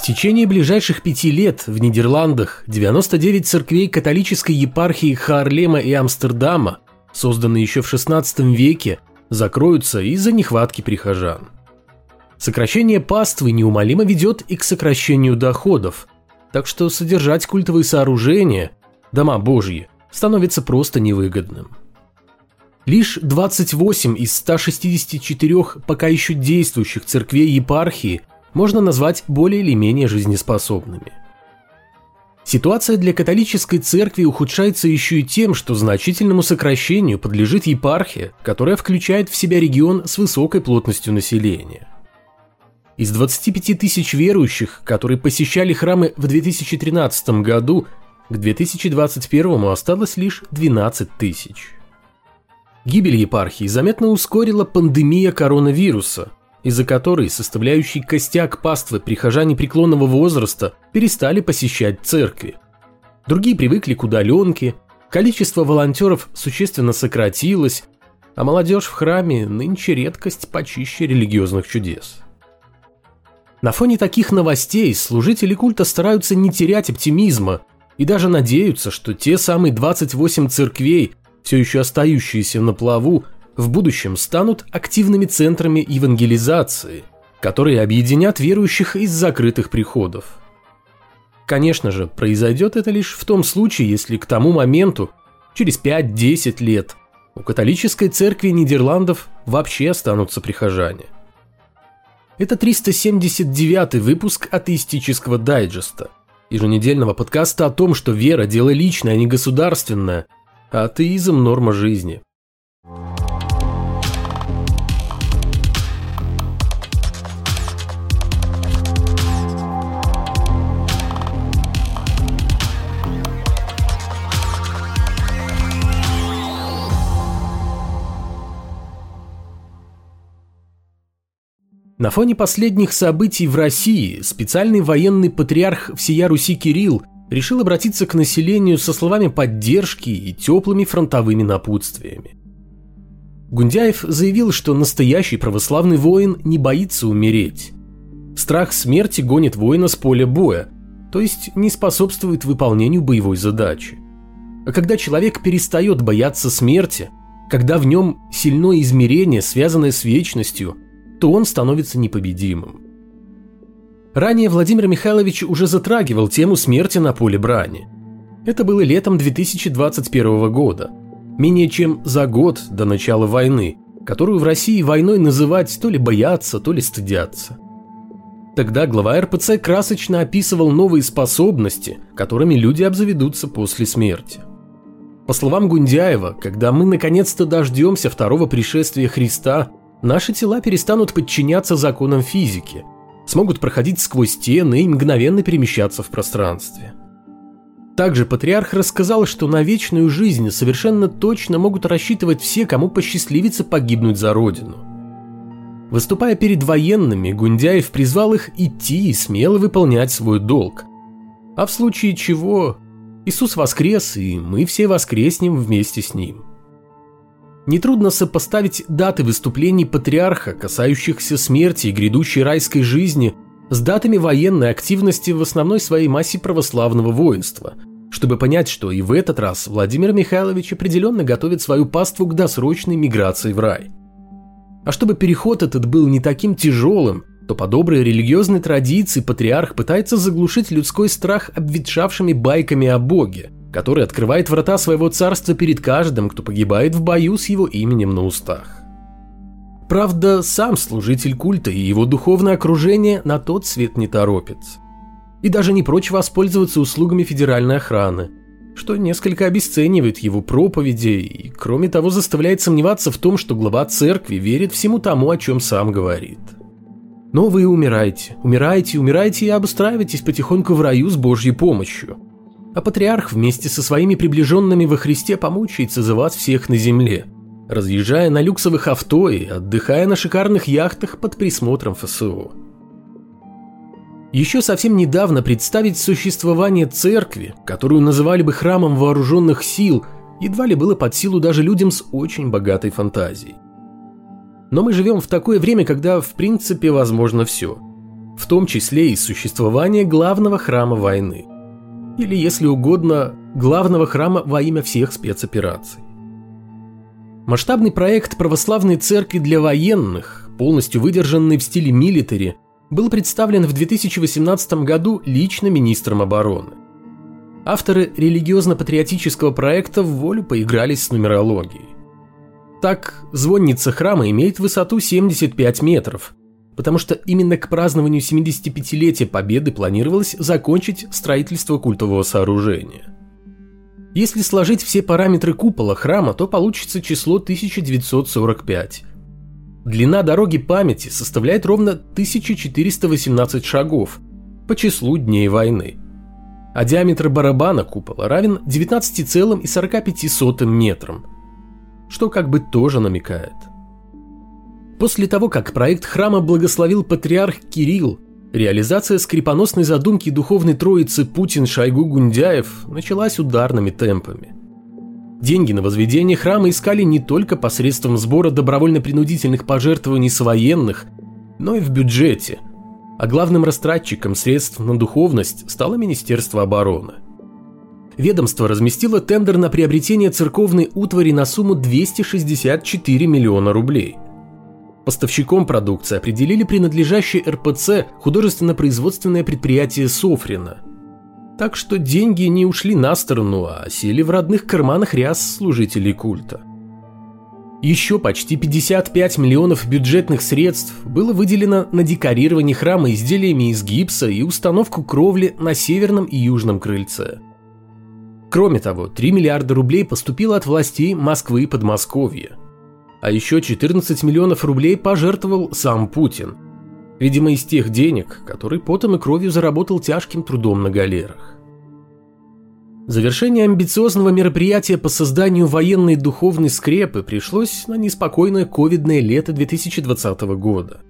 В течение ближайших пяти лет в Нидерландах 99 церквей католической епархии Хаарлема и Амстердама, созданные еще в XVI веке, закроются из-за нехватки прихожан. Сокращение паствы неумолимо ведет и к сокращению доходов, так что содержать культовые сооружения, дома божьи, становится просто невыгодным. Лишь 28 из 164 пока еще действующих церквей епархии можно назвать более или менее жизнеспособными. Ситуация для католической церкви ухудшается еще и тем, что значительному сокращению подлежит епархия, которая включает в себя регион с высокой плотностью населения. Из 25 тысяч верующих, которые посещали храмы в 2013 году, к 2021 осталось лишь 12 тысяч. Гибель епархии заметно ускорила пандемия коронавируса, из-за которой составляющий костяк паствы прихожане преклонного возраста перестали посещать церкви. Другие привыкли к удаленке, количество волонтеров существенно сократилось, а молодежь в храме нынче редкость почище религиозных чудес. На фоне таких новостей служители культа стараются не терять оптимизма и даже надеются, что те самые 28 церквей, все еще остающиеся на плаву, в будущем станут активными центрами евангелизации, которые объединят верующих из закрытых приходов. Конечно же, произойдет это лишь в том случае, если к тому моменту, через 5-10 лет, у католической церкви Нидерландов вообще останутся прихожане. Это 379 выпуск атеистического дайджеста, еженедельного подкаста о том, что вера – дело личное, а не государственное, а атеизм – норма жизни. На фоне последних событий в России специальный военный патриарх всея Руси Кирилл решил обратиться к населению со словами поддержки и теплыми фронтовыми напутствиями. Гундяев заявил, что настоящий православный воин не боится умереть. Страх смерти гонит воина с поля боя, то есть не способствует выполнению боевой задачи. А когда человек перестает бояться смерти, когда в нем сильное измерение, связанное с вечностью – то он становится непобедимым. Ранее Владимир Михайлович уже затрагивал тему смерти на поле брани. Это было летом 2021 года, менее чем за год до начала войны, которую в России войной называть то ли боятся, то ли стыдятся. Тогда глава РПЦ красочно описывал новые способности, которыми люди обзаведутся после смерти. По словам Гундяева, когда мы наконец-то дождемся второго пришествия Христа, Наши тела перестанут подчиняться законам физики, смогут проходить сквозь стены и мгновенно перемещаться в пространстве. Также патриарх рассказал, что на вечную жизнь совершенно точно могут рассчитывать все, кому посчастливится погибнуть за родину. Выступая перед военными, Гундяев призвал их идти и смело выполнять свой долг. А в случае чего Иисус воскрес, и мы все воскреснем вместе с Ним. Нетрудно сопоставить даты выступлений патриарха, касающихся смерти и грядущей райской жизни, с датами военной активности в основной своей массе православного воинства, чтобы понять, что и в этот раз Владимир Михайлович определенно готовит свою паству к досрочной миграции в рай. А чтобы переход этот был не таким тяжелым, то по доброй религиозной традиции патриарх пытается заглушить людской страх обветшавшими байками о Боге – который открывает врата своего царства перед каждым, кто погибает в бою с его именем на устах. Правда, сам служитель культа и его духовное окружение на тот свет не торопится. И даже не прочь воспользоваться услугами федеральной охраны, что несколько обесценивает его проповеди и, кроме того, заставляет сомневаться в том, что глава церкви верит всему тому, о чем сам говорит. Но вы умираете, умираете, умираете и обустраиваетесь потихоньку в раю с Божьей помощью – а патриарх вместе со своими приближенными во Христе помучается за вас всех на земле, разъезжая на люксовых авто и отдыхая на шикарных яхтах под присмотром ФСО. Еще совсем недавно представить существование церкви, которую называли бы храмом вооруженных сил, едва ли было под силу даже людям с очень богатой фантазией. Но мы живем в такое время, когда в принципе возможно все. в том числе и существование главного храма войны. Или, если угодно, главного храма во имя всех спецопераций. Масштабный проект православной церкви для военных, полностью выдержанный в стиле милитари, был представлен в 2018 году лично министром обороны. Авторы религиозно-патриотического проекта в волю поигрались с нумерологией. Так, звонница храма имеет высоту 75 метров, потому что именно к празднованию 75-летия Победы планировалось закончить строительство культового сооружения. Если сложить все параметры купола храма, то получится число 1945. Длина дороги памяти составляет ровно 1418 шагов по числу дней войны. А диаметр барабана купола равен 19,45 метрам, что как бы тоже намекает. После того, как проект храма благословил патриарх Кирилл, Реализация скрипоносной задумки духовной троицы Путин-Шойгу-Гундяев началась ударными темпами. Деньги на возведение храма искали не только посредством сбора добровольно-принудительных пожертвований с военных, но и в бюджете, а главным растратчиком средств на духовность стало Министерство обороны. Ведомство разместило тендер на приобретение церковной утвари на сумму 264 миллиона рублей – Поставщиком продукции определили принадлежащее РПЦ художественно-производственное предприятие Софрина. Так что деньги не ушли на сторону, а сели в родных карманах ряс служителей культа. Еще почти 55 миллионов бюджетных средств было выделено на декорирование храма изделиями из гипса и установку кровли на северном и южном крыльце. Кроме того, 3 миллиарда рублей поступило от властей Москвы и Подмосковья. А еще 14 миллионов рублей пожертвовал сам Путин. Видимо, из тех денег, которые потом и кровью заработал тяжким трудом на галерах. Завершение амбициозного мероприятия по созданию военной духовной скрепы пришлось на неспокойное ковидное лето 2020 года.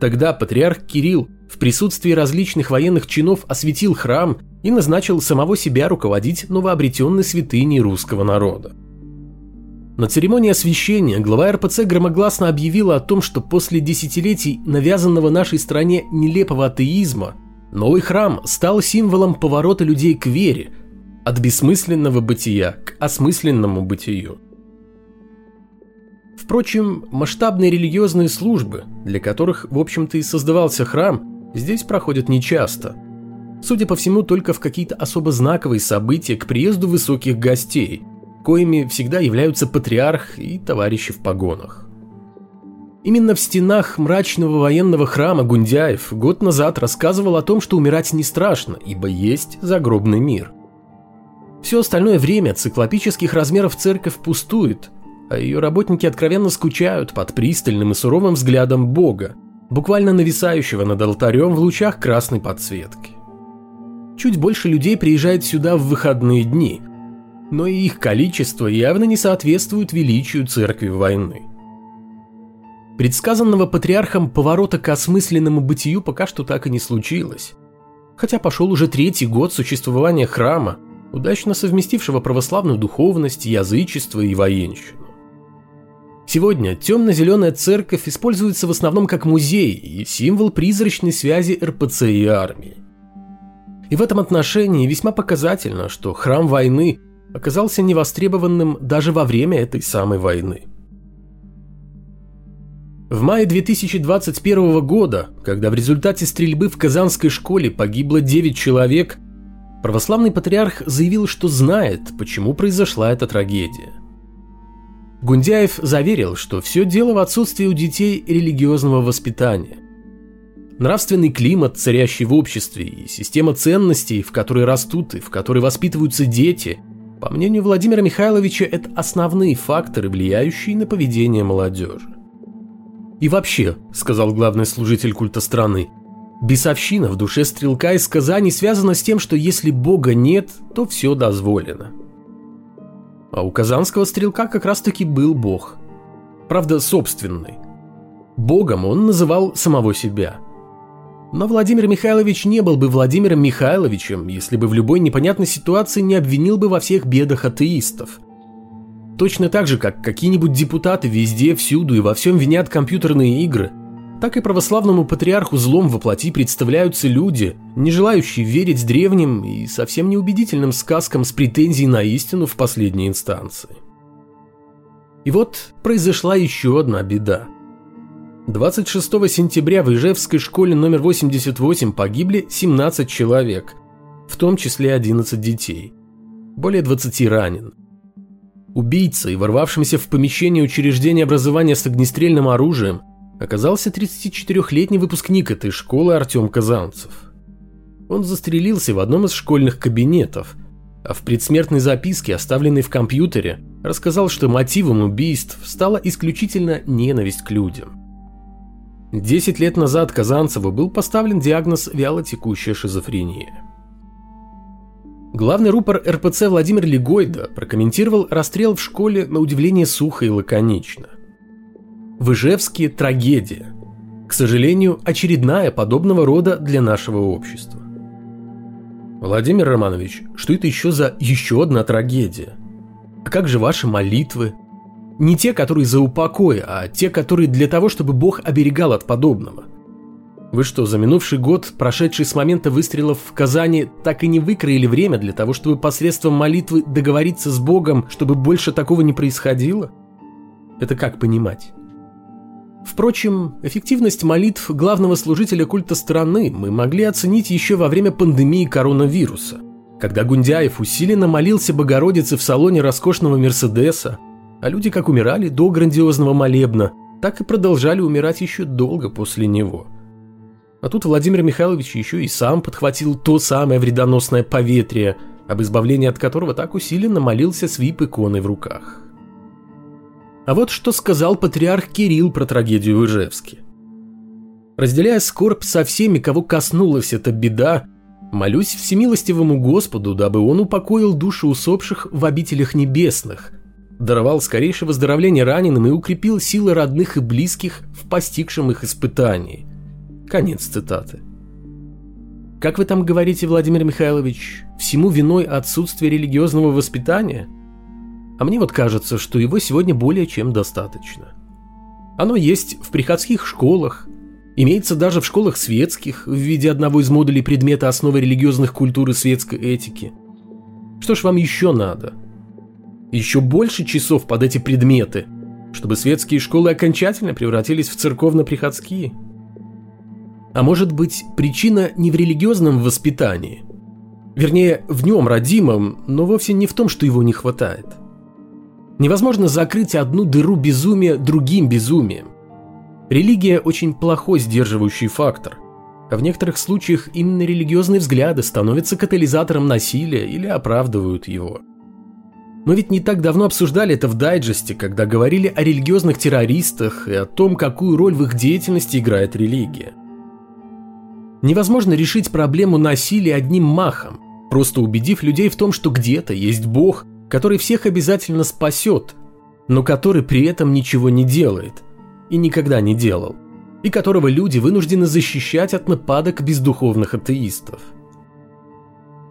Тогда патриарх Кирилл в присутствии различных военных чинов осветил храм и назначил самого себя руководить новообретенной святыней русского народа. На церемонии освящения глава РПЦ громогласно объявила о том, что после десятилетий навязанного нашей стране нелепого атеизма, новый храм стал символом поворота людей к вере, от бессмысленного бытия к осмысленному бытию. Впрочем, масштабные религиозные службы, для которых, в общем-то, и создавался храм, здесь проходят нечасто. Судя по всему, только в какие-то особо знаковые события к приезду высоких гостей – коими всегда являются патриарх и товарищи в погонах. Именно в стенах мрачного военного храма Гундяев год назад рассказывал о том, что умирать не страшно, ибо есть загробный мир. Все остальное время циклопических размеров церковь пустует, а ее работники откровенно скучают под пристальным и суровым взглядом Бога, буквально нависающего над алтарем в лучах красной подсветки. Чуть больше людей приезжает сюда в выходные дни – но и их количество явно не соответствует величию церкви войны. Предсказанного патриархом поворота к осмысленному бытию пока что так и не случилось. Хотя пошел уже третий год существования храма, удачно совместившего православную духовность, язычество и военщину. Сегодня темно-зеленая церковь используется в основном как музей и символ призрачной связи РПЦ и армии. И в этом отношении весьма показательно, что храм войны оказался невостребованным даже во время этой самой войны. В мае 2021 года, когда в результате стрельбы в Казанской школе погибло 9 человек, православный патриарх заявил, что знает, почему произошла эта трагедия. Гундяев заверил, что все дело в отсутствии у детей религиозного воспитания. Нравственный климат, царящий в обществе, и система ценностей, в которой растут и в которой воспитываются дети – по мнению Владимира Михайловича, это основные факторы, влияющие на поведение молодежи. «И вообще», — сказал главный служитель культа страны, «бесовщина в душе стрелка из Казани связана с тем, что если Бога нет, то все дозволено». А у казанского стрелка как раз-таки был Бог. Правда, собственный. Богом он называл самого себя – но Владимир Михайлович не был бы Владимиром Михайловичем, если бы в любой непонятной ситуации не обвинил бы во всех бедах атеистов. Точно так же, как какие-нибудь депутаты везде, всюду и во всем винят компьютерные игры, так и православному патриарху злом воплоти представляются люди, не желающие верить древним и совсем неубедительным сказкам с претензией на истину в последней инстанции. И вот произошла еще одна беда. 26 сентября в Ижевской школе номер 88 погибли 17 человек, в том числе 11 детей. Более 20 ранен. Убийцей, ворвавшимся в помещение учреждения образования с огнестрельным оружием, оказался 34-летний выпускник этой школы Артем Казанцев. Он застрелился в одном из школьных кабинетов, а в предсмертной записке, оставленной в компьютере, рассказал, что мотивом убийств стала исключительно ненависть к людям. Десять лет назад Казанцеву был поставлен диагноз вялотекущая шизофрения. Главный рупор РПЦ Владимир Легойда прокомментировал расстрел в школе на удивление сухо и лаконично – в Ижевске трагедия. К сожалению, очередная подобного рода для нашего общества. Владимир Романович, что это еще за еще одна трагедия? А как же ваши молитвы? Не те, которые за упокой, а те, которые для того, чтобы Бог оберегал от подобного. Вы что, за минувший год, прошедший с момента выстрелов в Казани, так и не выкроили время для того, чтобы посредством молитвы договориться с Богом, чтобы больше такого не происходило? Это как понимать? Впрочем, эффективность молитв главного служителя культа страны мы могли оценить еще во время пандемии коронавируса, когда Гундяев усиленно молился Богородице в салоне роскошного Мерседеса, а люди как умирали до грандиозного молебна, так и продолжали умирать еще долго после него. А тут Владимир Михайлович еще и сам подхватил то самое вредоносное поветрие, об избавлении от которого так усиленно молился с вип-иконой в руках. А вот что сказал патриарх Кирилл про трагедию в Ижевске. Разделяя скорбь со всеми, кого коснулась эта беда, молюсь всемилостивому Господу, дабы Он упокоил души усопших в обителях небесных, даровал скорейшее выздоровление раненым и укрепил силы родных и близких в постигшем их испытании. Конец цитаты. Как вы там говорите, Владимир Михайлович, всему виной отсутствие религиозного воспитания – а мне вот кажется, что его сегодня более чем достаточно. Оно есть в приходских школах, имеется даже в школах светских в виде одного из модулей предмета основы религиозных культур и светской этики. Что ж вам еще надо? Еще больше часов под эти предметы, чтобы светские школы окончательно превратились в церковно-приходские? А может быть, причина не в религиозном воспитании? Вернее, в нем родимом, но вовсе не в том, что его не хватает – Невозможно закрыть одну дыру безумия другим безумием. Религия очень плохой сдерживающий фактор, а в некоторых случаях именно религиозные взгляды становятся катализатором насилия или оправдывают его. Мы ведь не так давно обсуждали это в дайджесте, когда говорили о религиозных террористах и о том, какую роль в их деятельности играет религия. Невозможно решить проблему насилия одним махом, просто убедив людей в том, что где-то есть Бог, который всех обязательно спасет, но который при этом ничего не делает и никогда не делал, и которого люди вынуждены защищать от нападок бездуховных атеистов.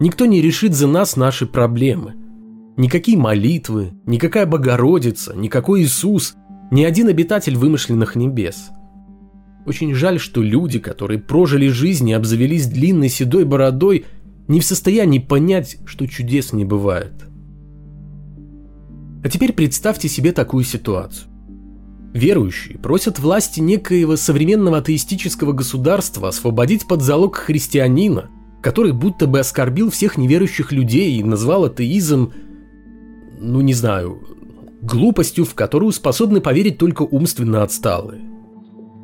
Никто не решит за нас наши проблемы. Никакие молитвы, никакая Богородица, никакой Иисус, ни один обитатель вымышленных небес. Очень жаль, что люди, которые прожили жизнь и обзавелись длинной седой бородой, не в состоянии понять, что чудес не бывает. А теперь представьте себе такую ситуацию. Верующие просят власти некоего современного атеистического государства освободить под залог христианина, который будто бы оскорбил всех неверующих людей и назвал атеизм, ну не знаю, глупостью, в которую способны поверить только умственно отсталые.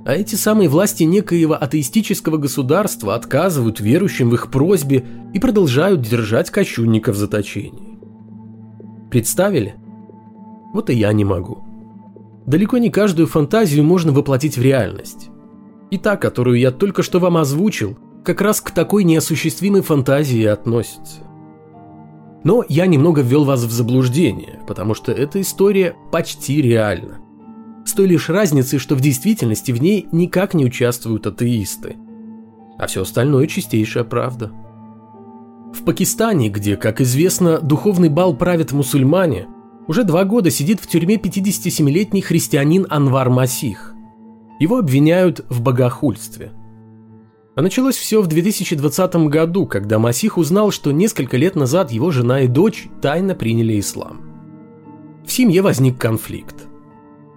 А эти самые власти некоего атеистического государства отказывают верующим в их просьбе и продолжают держать кощунников в заточении. Представили? Вот и я не могу. Далеко не каждую фантазию можно воплотить в реальность. И та, которую я только что вам озвучил, как раз к такой неосуществимой фантазии относится. Но я немного ввел вас в заблуждение, потому что эта история почти реальна. С той лишь разницей, что в действительности в ней никак не участвуют атеисты. А все остальное чистейшая правда. В Пакистане, где, как известно, духовный бал правят мусульмане, уже два года сидит в тюрьме 57-летний христианин Анвар Масих. Его обвиняют в богохульстве. А началось все в 2020 году, когда Масих узнал, что несколько лет назад его жена и дочь тайно приняли ислам. В семье возник конфликт.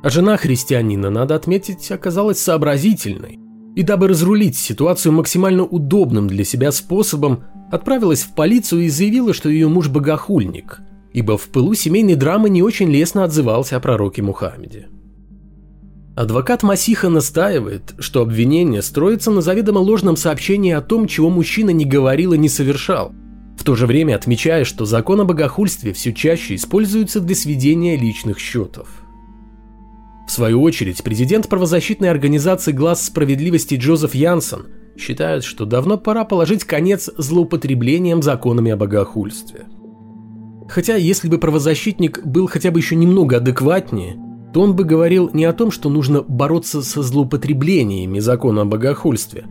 А жена христианина, надо отметить, оказалась сообразительной. И дабы разрулить ситуацию максимально удобным для себя способом, отправилась в полицию и заявила, что ее муж богохульник, ибо в пылу семейной драмы не очень лестно отзывался о пророке Мухаммеде. Адвокат Масиха настаивает, что обвинение строится на заведомо ложном сообщении о том, чего мужчина не говорил и не совершал, в то же время отмечая, что закон о богохульстве все чаще используется для сведения личных счетов. В свою очередь, президент правозащитной организации «Глаз справедливости» Джозеф Янсен считает, что давно пора положить конец злоупотреблениям законами о богохульстве. Хотя, если бы правозащитник был хотя бы еще немного адекватнее, то он бы говорил не о том, что нужно бороться со злоупотреблениями закона о богохульстве,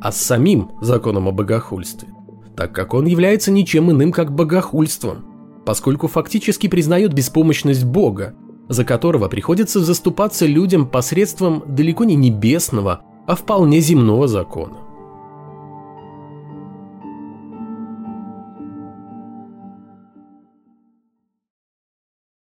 а с самим законом о богохульстве, так как он является ничем иным, как богохульством, поскольку фактически признает беспомощность Бога за которого приходится заступаться людям посредством далеко не небесного, а вполне земного закона.